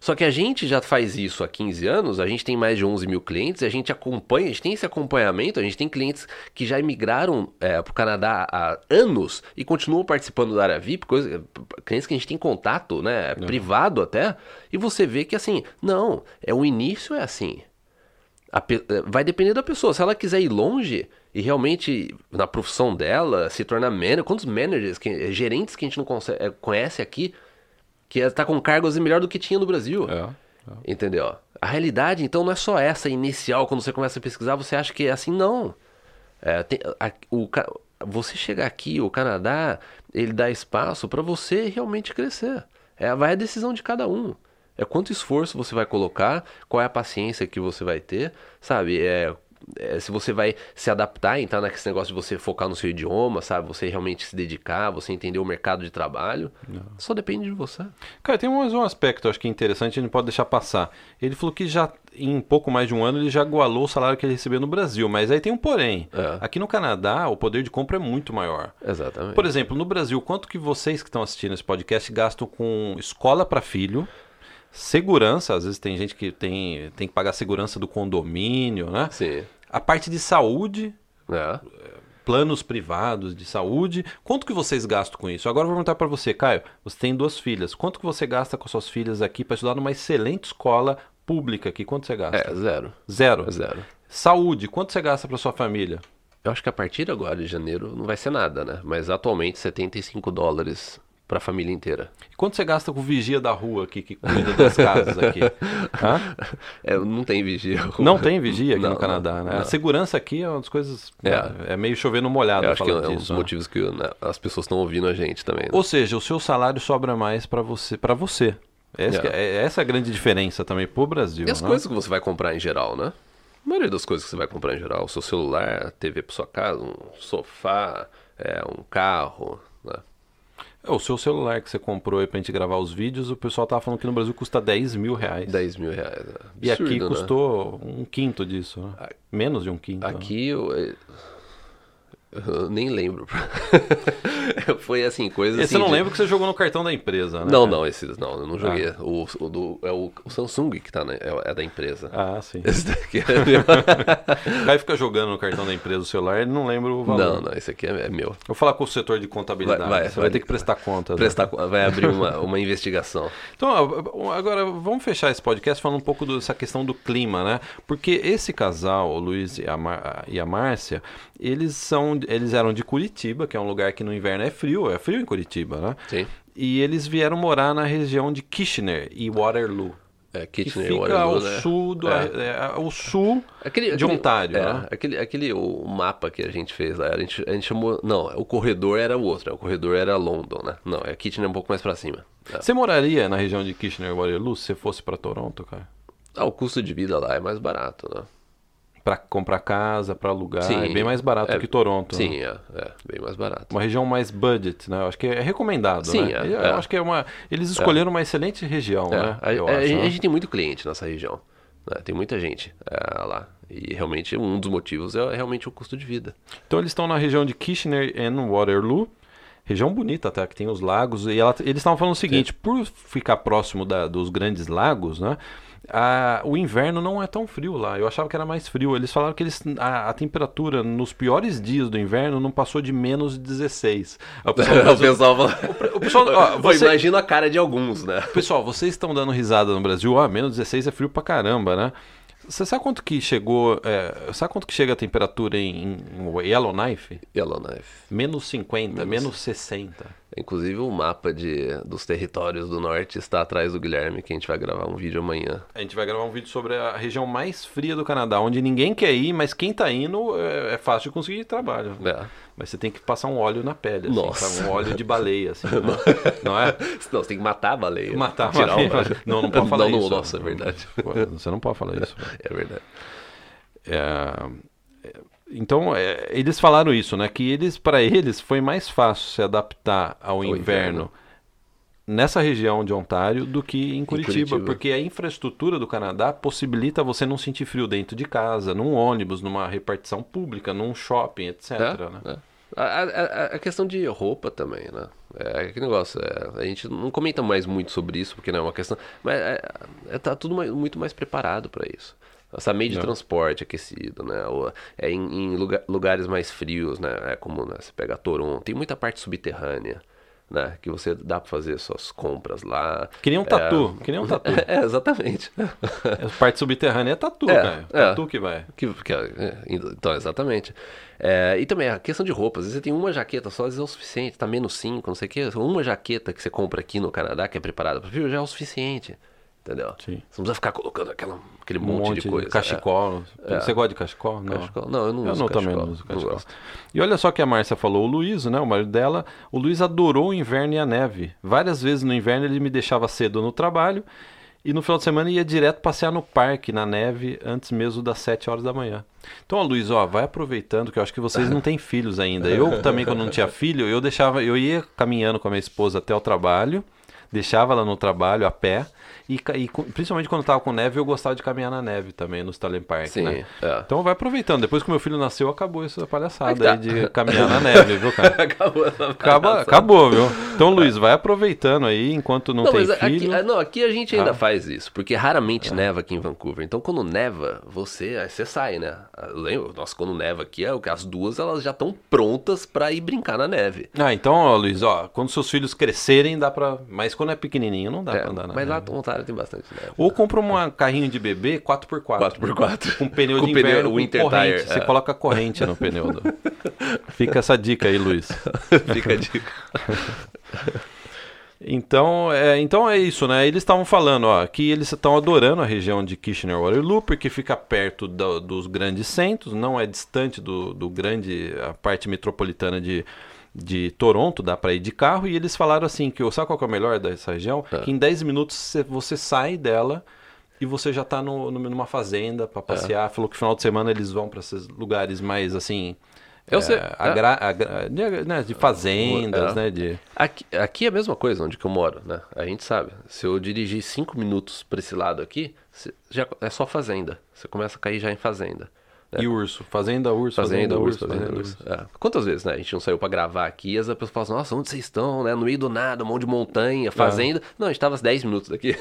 Só que a gente já faz isso há 15 anos, a gente tem mais de 11 mil clientes, a gente acompanha, a gente tem esse acompanhamento, a gente tem clientes que já emigraram para o Canadá há anos e continuam participando da área VIP, coisa, clientes que a gente tem contato, né, privado até, e você vê que assim, não, é o início é assim. A eh, vai depender da pessoa. Se ela quiser ir longe e realmente na profissão dela se tornar manager, quantos managers, que, gerentes que a gente não conse- eh, conhece aqui, que está com cargos melhor do que tinha no Brasil. É. Entendeu? A realidade, então, não é só essa inicial, quando você começa a pesquisar, você acha que é assim, não. É, tem- a- o, você chegar aqui, o Canadá, ele dá espaço para você realmente crescer. É, vai a decisão de cada um. É quanto esforço você vai colocar, qual é a paciência que você vai ter, sabe? É, é, se você vai se adaptar, entrar nesse negócio de você focar no seu idioma, sabe? Você realmente se dedicar, você entender o mercado de trabalho. Só depende de você. Cara, tem mais um aspecto, acho que interessante, a gente não pode deixar passar. Ele falou que já, em pouco mais de um ano, ele já igualou o salário que ele recebeu no Brasil. Mas aí tem um porém. É. Aqui no Canadá, o poder de compra é muito maior. Exatamente. Por exemplo, no Brasil, quanto que vocês que estão assistindo esse podcast gastam com escola para filho, segurança, às vezes tem gente que tem, tem que pagar a segurança do condomínio, né? Sim. A parte de saúde, É. planos privados de saúde. Quanto que vocês gastam com isso? Agora eu vou perguntar para você, Caio. Você tem duas filhas. Quanto que você gasta com suas filhas aqui para estudar numa excelente escola pública aqui? Quanto você gasta? É, zero. Zero. Zero. Saúde, quanto você gasta para sua família? Eu acho que a partir agora de janeiro não vai ser nada, né? Mas atualmente 75 dólares para a família inteira. E quanto você gasta com o vigia da rua aqui, que cuida das casas aqui? É, não tem vigia. Não tem vigia aqui Não, no Canadá, né? não. A segurança aqui é uma das coisas. É. É, meio chover no molhado Eu acho que é falando um dos disso. né? motivos que né, as pessoas estão ouvindo a gente também. né? Ou seja, o seu salário sobra mais para você, para você. Essa, É. é, essa é a grande diferença também pro Brasil. E as né? coisas que você vai comprar em geral, né? A maioria das coisas que você vai comprar em geral, o seu celular, a TV para sua casa, um sofá, é, um carro, né? O seu celular que você comprou aí pra gente gravar os vídeos, o pessoal tava falando que no Brasil custa 10 mil reais. 10 mil reais. né? e aqui Absurdo, né? custou um quinto disso. né? Menos de um quinto. né? Aqui eu, eu nem lembro. Foi assim, coisa Esse assim. você não de- lembra que você jogou no cartão da empresa, né? Não, não, esses não, eu não joguei. O, o do, é o, o Samsung que tá, né? É, é da empresa. Ah, sim. Esse daqui é meu. O Caio fica jogando no cartão da empresa o celular, ele não lembra o valor. Não, não, esse aqui é, é meu. Vou falar com o setor de contabilidade. Vai- vai, você vai, vai- ter que prestar conta. né? Prestar, vai abrir uma, uma investigação. Então, agora vamos fechar esse podcast falando um pouco dessa questão do clima, né? Porque esse casal, o Luiz e a, Mar- e a Márcia, eles são, eles eram de Curitiba, que é um lugar que no inverno é frio, é frio em Curitiba, né? Sim. E eles vieram morar na região de Kitchener e Waterloo. É, Que Kitchener, fica Waterloo, ao né? sul do, É. é, ao sul Aquele, de Ontário, é, né? aquele, aquele o mapa que a gente fez lá, a gente, a gente chamou. Não, o corredor era o outro, né? o corredor era London, né? Não, é Kitchener um pouco mais pra cima. É. Você moraria na região de Kitchener e Waterloo se você fosse para Toronto, cara? Ah, o custo de vida lá é mais barato, né? Para comprar casa, para alugar, Sim. é bem mais barato É, que Toronto. né? Sim, é, é, bem mais barato. Uma região mais budget, né? Eu acho que é recomendado, Sim, né? é, Eu é. acho que é uma... Eles escolheram uma excelente região, É, né? a, Eu a- a acho, gente, né? a gente tem muito cliente nessa região. né? Tem muita gente é, lá. E realmente um dos motivos é realmente o custo de vida. Então eles estão na região de Kitchener and Waterloo. Região bonita até, que tem os lagos. E ela- eles estavam falando o seguinte, por ficar próximo da- dos grandes lagos, né? A- o inverno não é tão frio lá. Eu achava que era mais frio. Eles falaram que eles, a, a temperatura nos piores dias do inverno não passou de menos de 16. Aí O pessoal, o pessoal fala... o pessoal ó, você- Imagina a cara de alguns, né? Pessoal, vocês estão dando risada no Brasil, ah, menos 16 é frio pra caramba, né? Você sabe quanto que chegou, é, sabe quanto que chega a temperatura em, em Yellowknife? Yellowknife. Menos 50, Menos- menos 60. Inclusive o mapa de, dos territórios do norte está atrás do Guilherme, que a gente vai gravar um vídeo amanhã. A gente vai gravar um vídeo sobre a região mais fria do Canadá, onde ninguém quer ir, mas quem tá indo é, é fácil de conseguir trabalho. É. Mas você tem que passar um óleo na pele, assim, Nossa. sabe? um óleo de baleia, assim, né? não é? Não, você tem que matar a baleia. Matar a Tirar baleia. Não, não pode falar não, isso. Nossa, é verdade. Você não pode falar isso. É verdade. É, então, é, eles falaram isso, né? Que eles, para eles, foi mais fácil se adaptar ao, inverno, inverno. nessa região de Ontário do que em Curitiba, Curitiba. porque a infraestrutura do Canadá possibilita você não sentir frio dentro de casa, num ônibus, numa repartição pública, num shopping, etc. É, né? é. A, a- a questão de roupa também, né? É aquele negócio, é, a gente não comenta mais muito sobre isso, porque não é uma questão. Mas é, é- tá tudo mai- muito mais preparado para isso. Essa meio de Não. transporte aquecido, né? Ou, é em, em lugar- lugares mais frios, né? É como né? você pega Toronto, tem muita parte subterrânea, né? Que você dá para fazer suas compras lá. Que nem um tatu, que nem um tatu. É, exatamente. A parte subterrânea é tatu, É, cara. é. Tatu que vai. Que, que- é, então, exatamente. É, e também a questão de roupas. Às vezes você tem uma jaqueta só, às vezes é o suficiente. Tá menos 5, não sei o quê. Uma jaqueta que você compra aqui no Canadá, que é preparada para frio, já é o suficiente. Entendeu? Sim. Você não precisa ficar colocando aquela, aquele Um monte, de coisa. Cachecol. É. Você gosta de cachecol? Não. Cachecol. Não, eu não Eu uso não, cachecol. também não uso cachecol. gosto. E olha só que a Márcia falou, o Luiz, né, o marido dela, o Luiz adorou o inverno e a neve. Várias vezes no inverno ele me deixava cedo no trabalho e no final de semana ia direto passear no parque, na neve, antes mesmo das 7 horas da manhã. Então, ó, Luiz, ó, vai aproveitando que eu acho que vocês não têm filhos ainda. Eu também, quando não tinha filho, eu deixava, eu ia caminhando com a minha esposa até o trabalho, deixava ela no trabalho a pé. E, e principalmente quando tava com neve, eu gostava de caminhar na neve também, no Stalin Park, Sim, né? é. Então vai aproveitando. Depois que meu filho nasceu, acabou essa palhaçada Aí tá. aí de caminhar na neve, viu, cara? Acabou essa Acaba, acabou, viu? Então, Luiz, vai aproveitando aí enquanto não, Não, tem mas aqui, filho. ah, não, aqui a gente ainda Ah. faz isso, porque raramente neva aqui em Vancouver. Então, quando neva, você, você sai, né? Eu lembro, nossa, quando neva aqui, é o que as duas elas já estão prontas pra ir brincar na neve. Ah, então, ó, Luiz, ó, quando seus filhos crescerem, dá pra. Mas quando é pequenininho, não dá É, pra andar na mas lá neve. em Ontário tem bastante neve. Ou compra um carrinho de bebê 4x4. 4x4. Com pneu Com de pneu inverno, com Winter corrente. Tire, Você é. coloca corrente no pneu. do- Fica essa dica aí, Luiz. Fica a dica. Então é, então é isso, né? Eles estavam falando, ó, que eles estão adorando a região de Kitchener-Waterloo, porque fica perto do- dos grandes centros, não é distante do, do grande, a parte metropolitana de, de Toronto, dá para ir de carro, e eles falaram assim, que sabe qual que é o melhor dessa região? É. Que em 10 minutos você, sai dela e você já tá no, numa fazenda para passear. Falou que final de semana eles vão para esses lugares mais assim... Eu sei, é, agra- agra- de, né, de fazendas, É. né? De, Aqui, aqui é a mesma coisa onde que eu moro, né? A gente sabe. Se eu dirigir 5 minutos pra esse lado aqui, já é só fazenda. Você começa a cair já em fazenda. E urso, fazenda, urso, Fazenda, fazenda, urso, fazenda, fazenda, urso. urso. É. Quantas vezes, né? A gente não saiu pra gravar aqui e as pessoas falam assim, nossa, onde vocês estão, né? No meio do nada, um monte de montanha, fazenda. Não, a gente tava a 10 minutos daqui.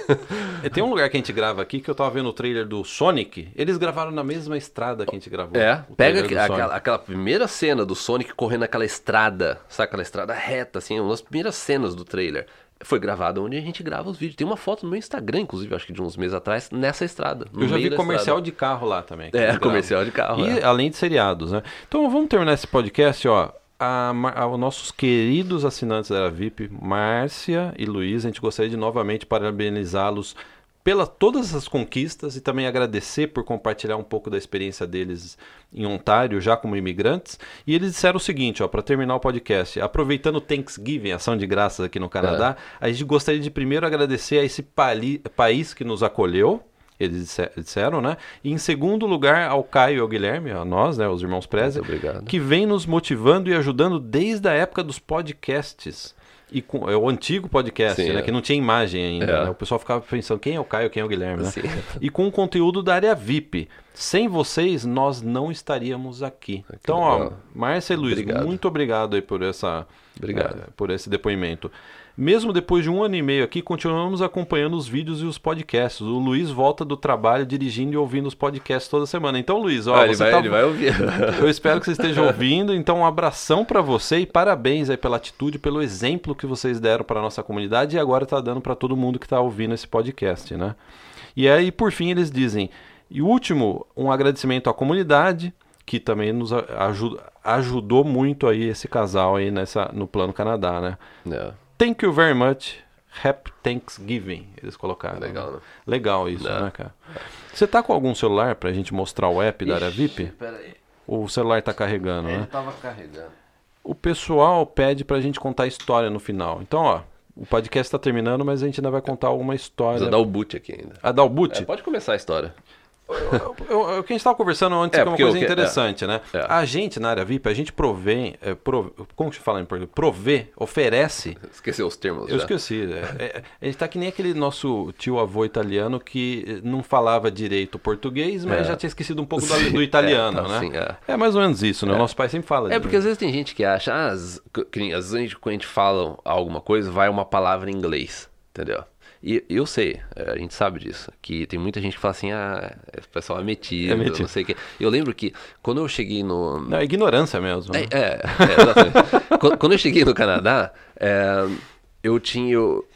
E tem um lugar que a gente grava aqui que eu tava vendo o trailer do Sonic. Eles gravaram na mesma estrada que a gente gravou. É, pega aquela, aquela primeira cena do Sonic correndo naquela estrada, sabe aquela estrada reta, assim, uma das primeiras cenas do trailer. Foi gravada onde a gente grava os vídeos. Tem uma foto no meu Instagram, inclusive, acho que de uns meses atrás, nessa estrada. Eu já vi comercial estrada. de carro lá também. É, comercial de carro, E é. além de seriados, né? Então vamos terminar esse podcast, ó. A- os nossos queridos assinantes da Era VIP, Márcia e Luiz, a gente gostaria de novamente parabenizá-los pela todas essas conquistas e também agradecer por compartilhar um pouco da experiência deles em Ontário, já como imigrantes. E eles disseram o seguinte, ó, para terminar o podcast, aproveitando o Thanksgiving, ação de graças aqui no Canadá, a gente gostaria de primeiro agradecer a esse pali- país que nos acolheu, eles disse- disseram, né? E em segundo lugar, ao Caio e ao Guilherme, a nós, né, os irmãos obrigado. que vem nos motivando e ajudando desde a época dos podcasts. E com, é o antigo podcast, Sim, né? é. Que não tinha imagem ainda. É. né? O pessoal ficava pensando quem é o Caio, quem é o Guilherme, né? Sim. E com o conteúdo da área VIP. Sem vocês, nós não estaríamos aqui. Então, ó, legal. Márcia e Luiz, Obrigado. muito obrigado aí por essa Obrigado. eh, por esse depoimento. Mesmo depois de um ano e meio aqui, continuamos acompanhando os vídeos e os podcasts. O Luiz volta do trabalho dirigindo e ouvindo os podcasts toda semana. Então, Luiz, ó, Ah, ele, você vai, tá- ele vai ouvir. eu espero que você esteja ouvindo. Então, um abração para você e parabéns aí pela atitude, pelo exemplo que vocês deram para nossa comunidade e agora está dando para todo mundo que está ouvindo esse podcast, né? E aí, por fim, eles dizem: e último, um agradecimento à comunidade que também nos a- aju- ajudou muito aí esse casal aí nessa no plano Canadá, né? É. Thank you very much. Happy Thanksgiving, eles colocaram. Legal, né? Legal isso, É. né, cara? Você tá com algum celular pra gente mostrar o app da área VIP? Peraí. O celular tá carregando, Ele né? tava carregando. O pessoal pede pra gente contar a história no final. Então, ó, o podcast tá terminando, mas a gente ainda vai contar alguma história. Precisa dar o boot aqui ainda. A Dalbut? É, pode começar a história. O que a gente estava conversando antes É, que é uma coisa que- interessante, né? é. A gente na área VIP, a gente provém, é, prov- como que se fala em português? Provê, oferece. Esqueceu os termos. Eu já. esqueci. É, é, a gente tá que nem aquele nosso tio avô italiano que não falava direito português, mas É. já tinha esquecido um pouco do, do italiano, é, tá, né? sim, é. é. mais ou menos isso, né? O nosso pai sempre fala. É porque às vezes tem gente que acha, ah, nem às vezes a gente, quando a gente fala alguma coisa, vai uma palavra em inglês, entendeu? E eu sei, é, a gente sabe disso, que tem muita gente que fala assim, ah, esse pessoal é metido, É metido. não sei o quê. Eu lembro que quando eu cheguei no... Não, é ignorância mesmo. né? É, é, é, exatamente. Quando- eu cheguei no Canadá, é, eu tinha... Eu,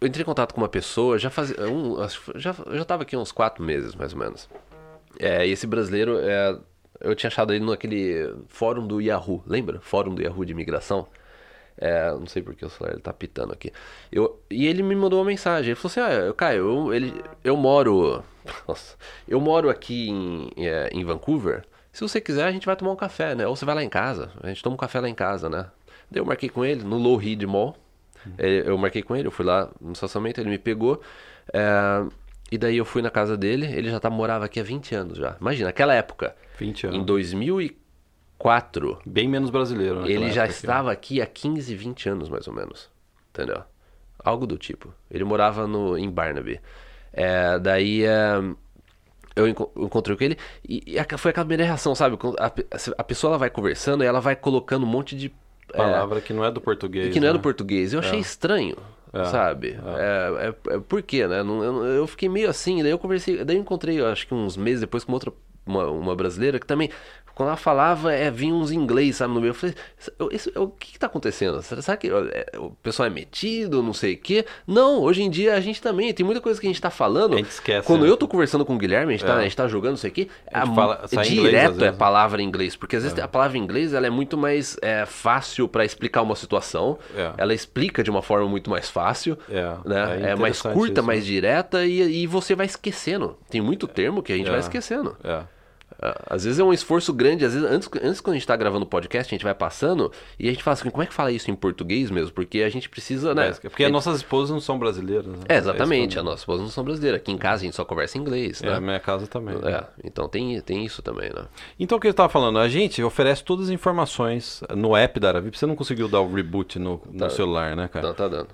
eu entrei em contato com uma pessoa, já fazia... Um, já, eu já estava aqui uns quatro meses, mais ou menos. É, e esse brasileiro, é, eu tinha achado ele naquele fórum do Yahoo, lembra? Fórum do Yahoo de imigração. É, não sei porque o celular tá pitando aqui. Eu, e ele me mandou uma mensagem. Ele falou assim: Ah, eu- Caio, eu, ele, eu moro. Nossa, eu moro aqui em, é, em Vancouver. Se você quiser, a gente vai tomar um café, né? Ou você vai lá em casa. A gente toma um café lá em casa, né? Daí eu marquei com ele no Low Heed Mall. É, Eu marquei com ele, eu fui lá no estacionamento, ele me pegou. é, e daí eu fui na casa dele. Ele já tá, morava aqui há 20 anos já. Imagina, naquela época. 20 anos. Em 2004. Bem menos brasileiro, né? Ele já estava aqui há 15, 20 anos, mais ou menos. Entendeu? Algo do tipo. Ele morava no, em Barnaby. É, daí é, eu enco- eu encontrei com ele e, e foi aquela primeira reação, sabe? A, a pessoa ela vai conversando e ela vai colocando um monte de. é, Palavra que não é do português. que não é né? do português. Eu achei estranho, É, sabe? É. É, é- por quê, né? Não- eu, eu fiquei meio assim, daí eu conversei, daí eu encontrei, acho que uns meses depois com outra, uma, uma brasileira que também, quando ela falava, é, vinha uns inglês, sabe, no meio. Eu falei, "Isso- o que que tá acontecendo? Será, que é, o pessoal é metido, não sei o quê? Não, hoje em dia a gente também, tem muita coisa que a gente tá falando. A gente esquece, Quando né? eu tô conversando com o Guilherme, a gente, tá, É. a gente tá jogando, não sei o quê, A a- fala- sai em inglês, direto é palavra em inglês, porque às vezes a palavra em inglês ela é muito mais é, fácil para explicar uma situação. É. Ela explica de uma forma muito mais fácil, É, né? é É, mais curta, isso, mais direta e, e você vai esquecendo. Tem muito termo que a gente É. vai esquecendo. É. Às vezes é um esforço grande, às vezes antes, antes quando a gente tá gravando o podcast, a gente vai passando e a gente fala assim, como é que fala isso em português mesmo? Porque a gente precisa, né? É, Porque as nossas esposas não são brasileiras. Né? É, exatamente, É, a isso nossa esposa não são brasileira. Aqui em casa a gente só conversa em inglês, é, né? minha casa também. É, então tem, tem isso também, né? Então o que eu estava falando, a gente oferece todas as informações no app da Aravip. Você não conseguiu dar o reboot no, no Tá. celular, né, cara? Então tá dando.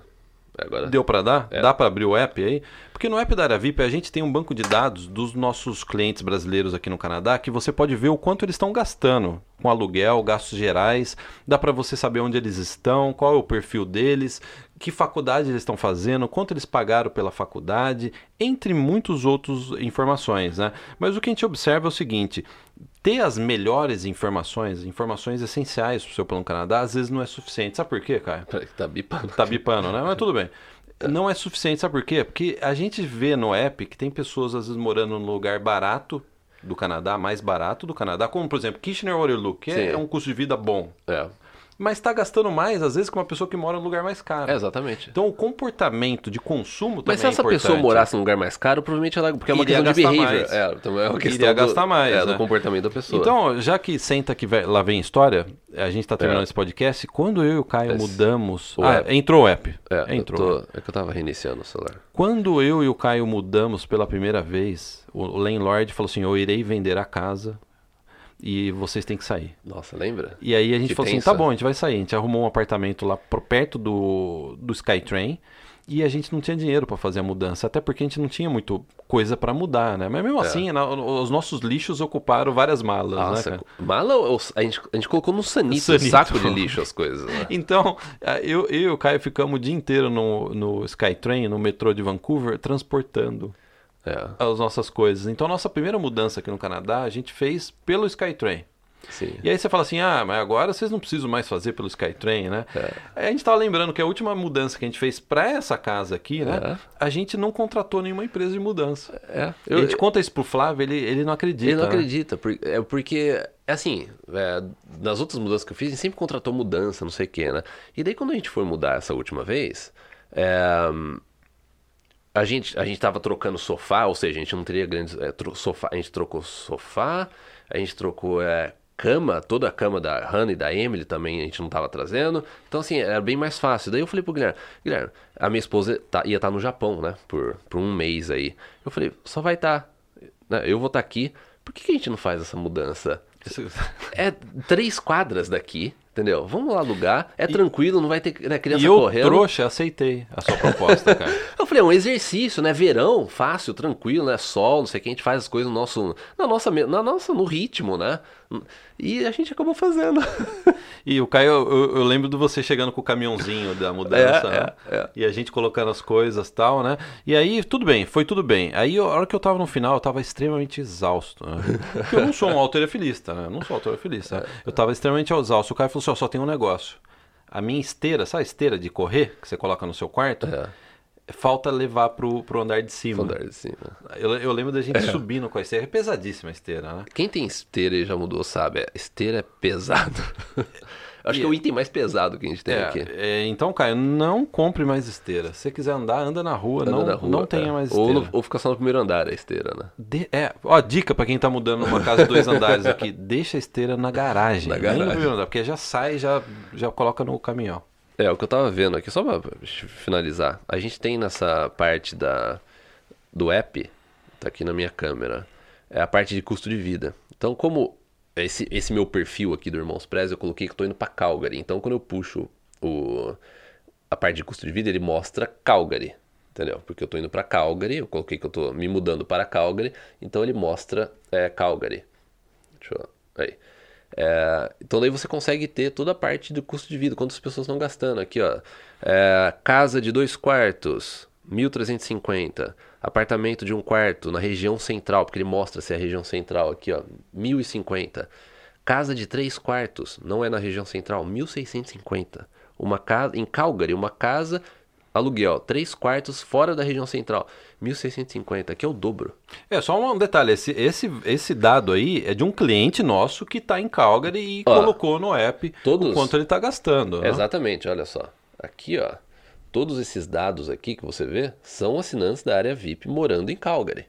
Agora. Deu para dar? É. Dá para abrir o app aí? Porque no app da Aravip a gente tem um banco de dados dos nossos clientes brasileiros aqui no Canadá que você pode ver o quanto eles estão gastando com aluguel, gastos gerais. Dá para você saber onde eles estão, qual é o perfil deles, que faculdade eles estão fazendo, quanto eles pagaram pela faculdade, entre muitos outros informações, né? Mas o que a gente observa é o seguinte: ter as melhores informações, informações essenciais para o seu plano Canadá, às vezes não é suficiente. Sabe por quê, Caio? Tá bipando. Tá bipando, né? Mas tudo bem. Não é suficiente, sabe por quê? Porque a gente vê no app que tem pessoas às vezes morando num lugar barato do Canadá, mais barato do Canadá, como por exemplo Kitchener Waterloo, que é Sim. um custo de vida bom, É, mas está gastando mais às vezes que uma pessoa que mora num lugar mais caro. é exatamente. Então o comportamento de consumo também Mas se é essa importante. pessoa morasse num lugar mais caro, provavelmente ela. Porque é uma questão de behavior. mais. É, então é uma questão Iria do, gastar mais, é, né? do comportamento da pessoa. Então, já que senta que vai- lá vem história, a gente está terminando É. esse podcast. Quando eu e o Caio Esse- mudamos. o Ah, app. entrou o app. é, entrou. Eu tô- é que eu tava reiniciando o celular. Quando eu e o Caio mudamos pela primeira vez, o landlord falou assim: Eu irei vender a casa e vocês têm que sair. Nossa, lembra? E aí a gente Que falou assim: tenso. Tá bom, a gente vai sair. A gente arrumou um apartamento lá perto do, do Skytrain e a gente não tinha dinheiro para fazer a mudança, até porque a gente não tinha muito coisa para mudar, né? Mas mesmo É. assim, na- os nossos lixos ocuparam várias malas, né, Nossa, cara? mala ou- a gente, a gente colocou no sanito, Sanito. saco de lixo as coisas. Né? Então, eu, eu e o Caio ficamos o dia inteiro no, no Skytrain, no metrô de Vancouver, transportando É, as nossas coisas. Então, a nossa primeira mudança aqui no Canadá, a gente fez pelo Skytrain. sim. E aí você fala assim, ah, mas agora vocês não precisam mais fazer pelo Skytrain, né? É. Aí a gente tava lembrando que a última mudança que a gente fez para essa casa aqui, né? É. A gente não contratou nenhuma empresa de mudança. É, a gente conta isso pro Flávio, ele, ele não acredita. Ele não né? acredita, por- é porque, é assim, é, nas outras mudanças que eu fiz, a gente sempre contratou mudança, não sei o que, né? E daí quando a gente foi mudar essa última vez, é, a, gente, a gente tava trocando sofá, ou seja, a gente não teria grandes. é, sofá, a gente trocou sofá, a gente trocou é, cama, toda a cama da Hannah e da Emily também a gente não tava trazendo. Então, assim, era bem mais fácil. Daí eu falei pro Guilherme, Guilherme, a minha esposa tá- ia estar no Japão, né? Por, por um mês aí. Eu falei, só vai estar. né, eu vou estar aqui. Por que, que a gente não faz essa mudança? É três quadras daqui, entendeu? Vamos lá alugar, é tranquilo, não vai ter né, criança E eu, correndo. trouxa, aceitei a sua proposta, cara. Eu falei, é um exercício, né? Verão, fácil, tranquilo, né? Sol, não sei o que, a gente faz as coisas no nosso, na nossa, na nossa, no ritmo, né? E a gente acabou fazendo. E o Caio, eu, eu lembro de você chegando com o caminhãozinho da mudança, É, né? é, é. E a gente colocando as coisas e tal, né? E aí, tudo bem, foi tudo bem. Aí, a hora que eu tava no final, eu tava extremamente exausto. Né? Porque eu não sou um alterofilista, né? Eu não sou alterofilista. né? Eu tava extremamente exausto. O Caio falou assim, ó, só tem um negócio. A minha esteira, sabe a esteira de correr que você coloca no seu quarto? É. Falta levar pro, pro andar de cima. Andar de cima. Eu, eu lembro da gente subindo com a esteira. É pesadíssima a esteira, né? Quem tem esteira e já mudou sabe, é, esteira é pesado. Acho E que é o é- item mais pesado que a gente tem É, aqui. é, então, Caio, não compre mais esteira. Se você quiser andar, anda na rua. Anda não, na rua, não tenha é. mais ou, esteira. no- ou fica só no primeiro andar a esteira, né? De- é, ó, dica pra quem tá mudando numa casa de dois andares aqui, deixa a esteira na garagem, Na nem garagem. no primeiro andar, porque já sai, já já coloca no caminhão. É, o que eu tava vendo aqui, só pra finalizar. A gente tem nessa parte da, do app, tá aqui na minha câmera, é a parte de custo de vida. Então, como esse, esse meu perfil aqui do Irmãos Prez, eu coloquei que eu tô indo pra Calgary. Então, quando eu puxo o, a parte de custo de vida, ele mostra Calgary, entendeu? Porque eu tô indo para Calgary, eu coloquei que eu tô me mudando para Calgary, então ele mostra é, Calgary. Deixa eu... Aí. É, então daí você consegue ter toda a parte do custo de vida, quantas pessoas estão gastando. Aqui, ó. É, casa de dois quartos, 1.350. Apartamento de um quarto na região central, porque ele mostra se é a região central aqui, ó, 1.050. Casa de três quartos, não é na região central, 1.650. Uma casa em Calgary, uma casa aluguel, três quartos fora da região central, 1.650, que é o dobro. É, só um detalhe, esse, esse, esse dado aí é de um cliente nosso que está em Calgary e ó, colocou no app todos... o quanto ele está gastando. Né? Exatamente, olha só. Aqui, ó, todos esses dados aqui que você vê são assinantes da área VIP morando em Calgary.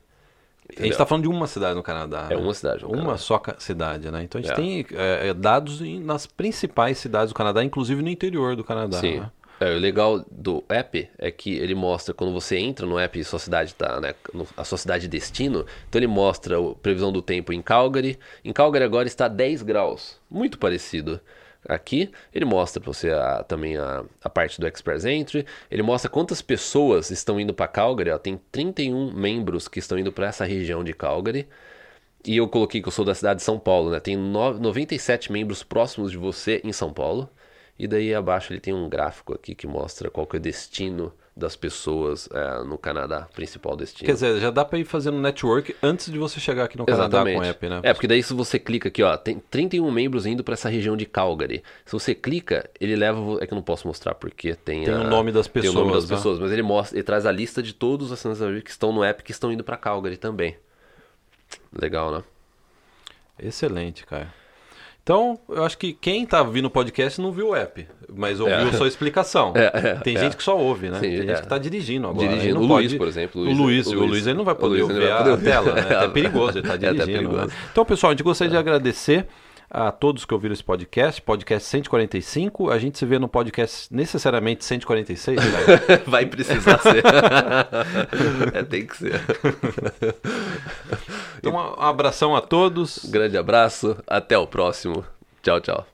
Entendeu? A gente está falando de uma cidade no Canadá. É né? uma cidade. uma Canadá. só cidade, né? Então a gente é. tem é, é dados nas principais cidades do Canadá, inclusive no interior do Canadá. Sim. Né? É, o legal do app é que ele mostra quando você entra no app e sua cidade tá, né, a sua cidade destino, então ele mostra a previsão do tempo em Calgary. Em Calgary agora está 10 graus, muito parecido. Aqui ele mostra para você a, também a, a parte do Express Entry, ele mostra quantas pessoas estão indo para Calgary, ó, tem 31 membros que estão indo para essa região de Calgary. E eu coloquei que eu sou da cidade de São Paulo, né? Tem no, 97 membros próximos de você em São Paulo. E daí abaixo ele tem um gráfico aqui que mostra qual que é o destino das pessoas é, no Canadá, principal destino. Quer dizer, já dá para ir fazendo network antes de você chegar aqui no Exatamente. Canadá com o app, né? É, porque daí se você clica aqui, ó, tem 31 membros indo para essa região de Calgary. Se você clica, ele leva, é que eu não posso mostrar porque tem Tem a, o nome das pessoas, tem o nome das né? pessoas, mas ele mostra, ele traz a lista de todos os assinantes que estão no app que estão indo para Calgary também. Legal, né? Excelente, cara. Então, eu acho que quem tá vindo o podcast não viu o app, mas ouviu é. só a explicação. É, é, Tem gente que só ouve, né? Sim, Tem gente é. que tá dirigindo agora. Dirigindo. O pode... Luiz, por exemplo. O Luiz, o Luiz, o Luiz ele não vai poder ouvir a poder... tela, né? É perigoso, ele tá dirigindo. Né? Então, pessoal, a gente gostaria de agradecer a todos que ouviram esse podcast, podcast 145. A gente se vê no podcast necessariamente 146, né? Vai precisar ser. é, tem que ser. Então, um abração a todos. Grande abraço, até o próximo. Tchau, tchau.